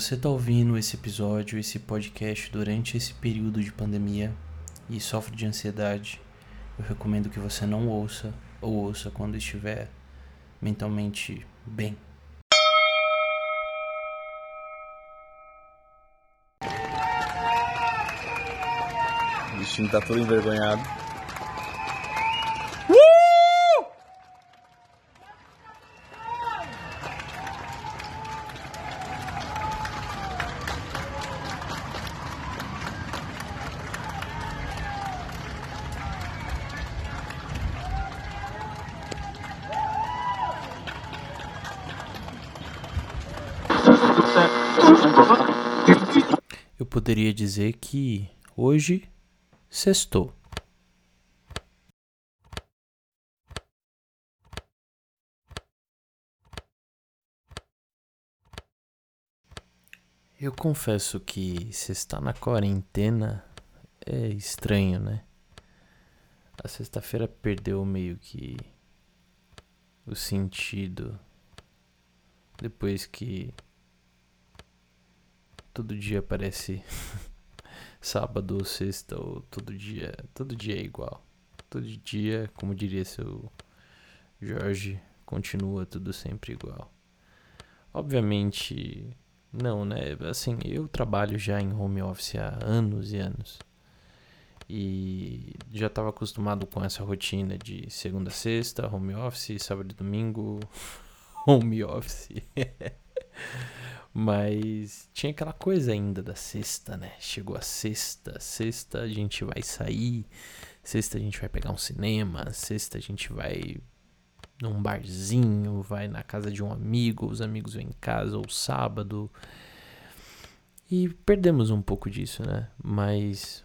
você está ouvindo esse episódio, esse podcast durante esse período de pandemia e sofre de ansiedade, eu recomendo que você não ouça ou ouça quando estiver mentalmente bem. O bichinho tá todo envergonhado. Poderia dizer que hoje sextou. Eu confesso que se está na quarentena é estranho, né? A sexta-feira perdeu meio que o sentido depois que todo dia parece sábado ou sexta ou todo dia, todo dia é igual. Todo dia, como diria seu Jorge, continua tudo sempre igual. Obviamente, não, né? Assim, eu trabalho já em home office há anos e anos. E já estava acostumado com essa rotina de segunda a sexta, home office, sábado e domingo, home office. Mas tinha aquela coisa ainda da sexta, né? Chegou a sexta, sexta a gente vai sair, sexta a gente vai pegar um cinema, sexta a gente vai num barzinho, vai na casa de um amigo, os amigos vêm em casa, ou sábado. E perdemos um pouco disso, né? Mas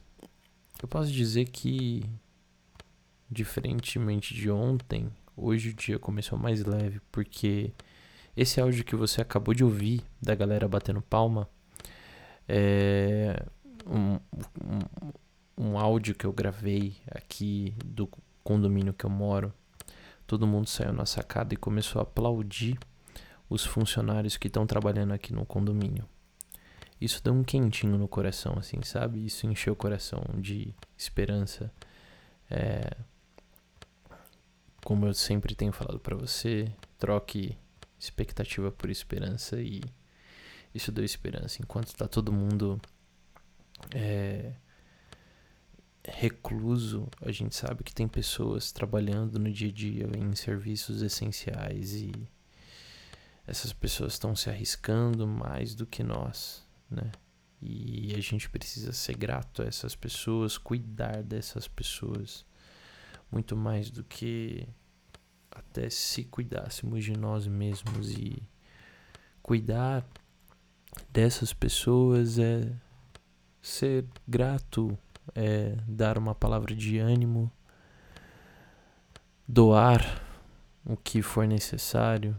eu posso dizer que, diferentemente de ontem, hoje o dia começou mais leve, porque esse áudio que você acabou de ouvir da galera batendo palma é um, um, um áudio que eu gravei aqui do condomínio que eu moro. Todo mundo saiu na sacada e começou a aplaudir os funcionários que estão trabalhando aqui no condomínio. Isso deu um quentinho no coração, assim, sabe? Isso encheu o coração de esperança. É... Como eu sempre tenho falado para você, troque expectativa por esperança e isso deu esperança. Enquanto tá todo mundo é, recluso, a gente sabe que tem pessoas trabalhando no dia a dia em serviços essenciais e essas pessoas estão se arriscando mais do que nós, né? E a gente precisa ser grato a essas pessoas, cuidar dessas pessoas, muito mais do que até se cuidássemos de nós mesmos e cuidar dessas pessoas é ser grato, é dar uma palavra de ânimo, doar o que for necessário.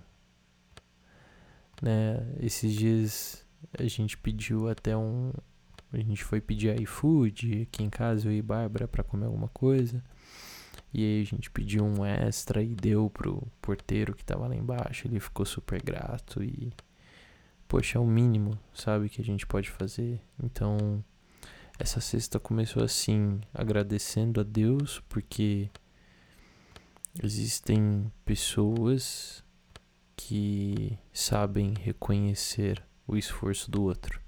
Né? Esses dias a gente pediu até um. A gente foi pedir iFood aqui em casa, eu e Bárbara, para comer alguma coisa. E aí a gente pediu um extra e deu pro porteiro que tava lá embaixo. Ele ficou super grato e. Poxa, é o mínimo, sabe, que a gente pode fazer. Então, essa sexta começou assim, agradecendo a Deus, porque existem pessoas que sabem reconhecer o esforço do outro.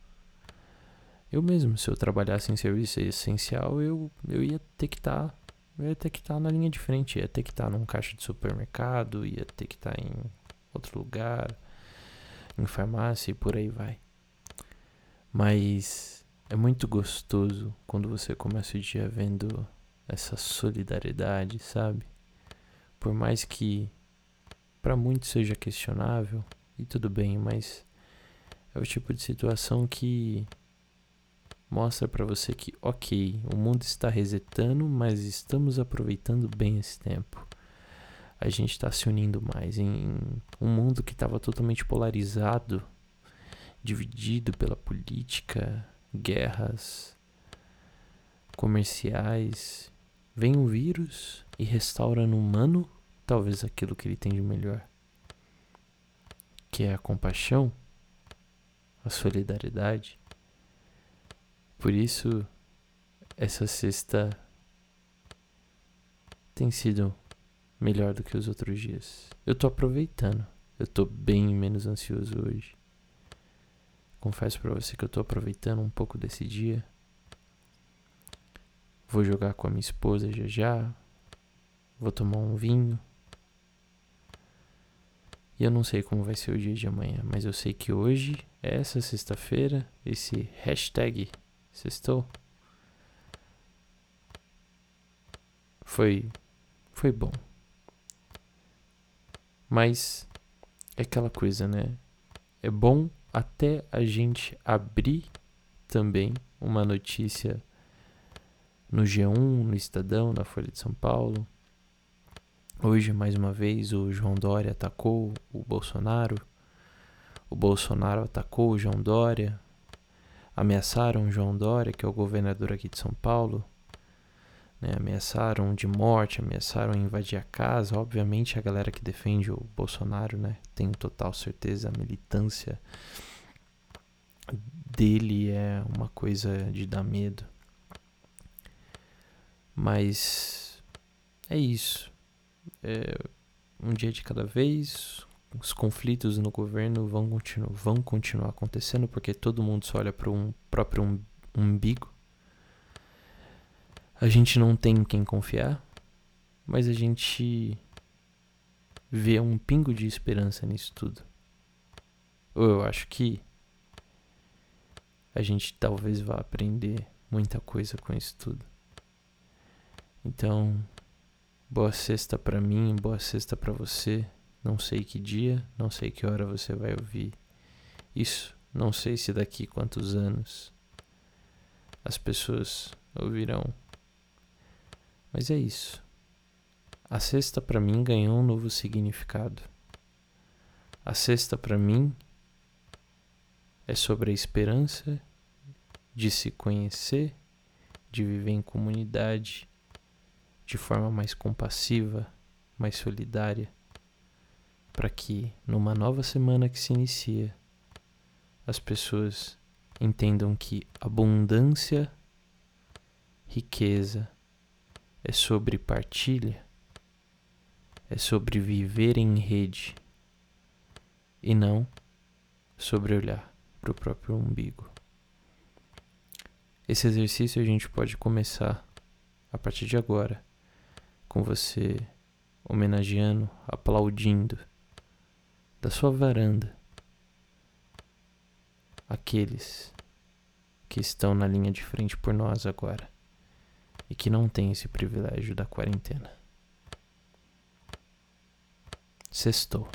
Eu mesmo, se eu trabalhasse em serviço essencial, eu, eu ia ter que estar tá eu ia ter que estar na linha de frente, ia ter que estar num caixa de supermercado, ia ter que estar em outro lugar, em farmácia e por aí vai. Mas é muito gostoso quando você começa o dia vendo essa solidariedade, sabe? Por mais que para muitos seja questionável, e tudo bem, mas é o tipo de situação que mostra para você que, ok, o mundo está resetando, mas estamos aproveitando bem esse tempo. A gente está se unindo mais em um mundo que estava totalmente polarizado, dividido pela política, guerras comerciais. Vem um vírus e restaura no humano talvez aquilo que ele tem de melhor, que é a compaixão, a solidariedade. Por isso, essa sexta tem sido melhor do que os outros dias. Eu tô aproveitando. Eu tô bem menos ansioso hoje. Confesso para você que eu tô aproveitando um pouco desse dia. Vou jogar com a minha esposa já já. Vou tomar um vinho. E eu não sei como vai ser o dia de amanhã, mas eu sei que hoje, essa sexta-feira, esse hashtag sextou, foi, foi bom. Mas é aquela coisa, né? É bom até a gente abrir também uma notícia no G1, no Estadão, na Folha de São Paulo, Hoje, mais uma vez, o João Dória atacou o Bolsonaro. O Bolsonaro atacou o João Dória. Ameaçaram João Dória, que é o governador aqui de São Paulo. Né? Ameaçaram de morte, ameaçaram invadir a casa. Obviamente, a galera que defende o Bolsonaro, né? Tenho total certeza, a militância dele é uma coisa de dar medo. Mas é isso é, um dia de cada vez. Os conflitos no governo vão, continu vão continuar acontecendo porque todo mundo só olha para um próprio um umbigo. A gente não tem quem confiar, mas a gente vê um pingo de esperança nisso tudo. Ou eu acho que a gente talvez vá aprender muita coisa com isso tudo. Então, Boa sexta para mim, boa sexta para você. Não sei que dia, não sei que hora você vai ouvir isso. Não sei se daqui quantos anos as pessoas ouvirão. Mas é isso. A sexta para mim ganhou um novo significado. A sexta para mim é sobre a esperança de se conhecer, de viver em comunidade de forma mais compassiva, mais solidária, para que numa nova semana que se inicia, as pessoas entendam que abundância, riqueza é sobre partilha, é sobre viver em rede e não sobre olhar para o próprio umbigo. Esse exercício a gente pode começar a partir de agora com você homenageando, aplaudindo da sua varanda aqueles que estão na linha de frente por nós agora e que não têm esse privilégio da quarentena. Sextou.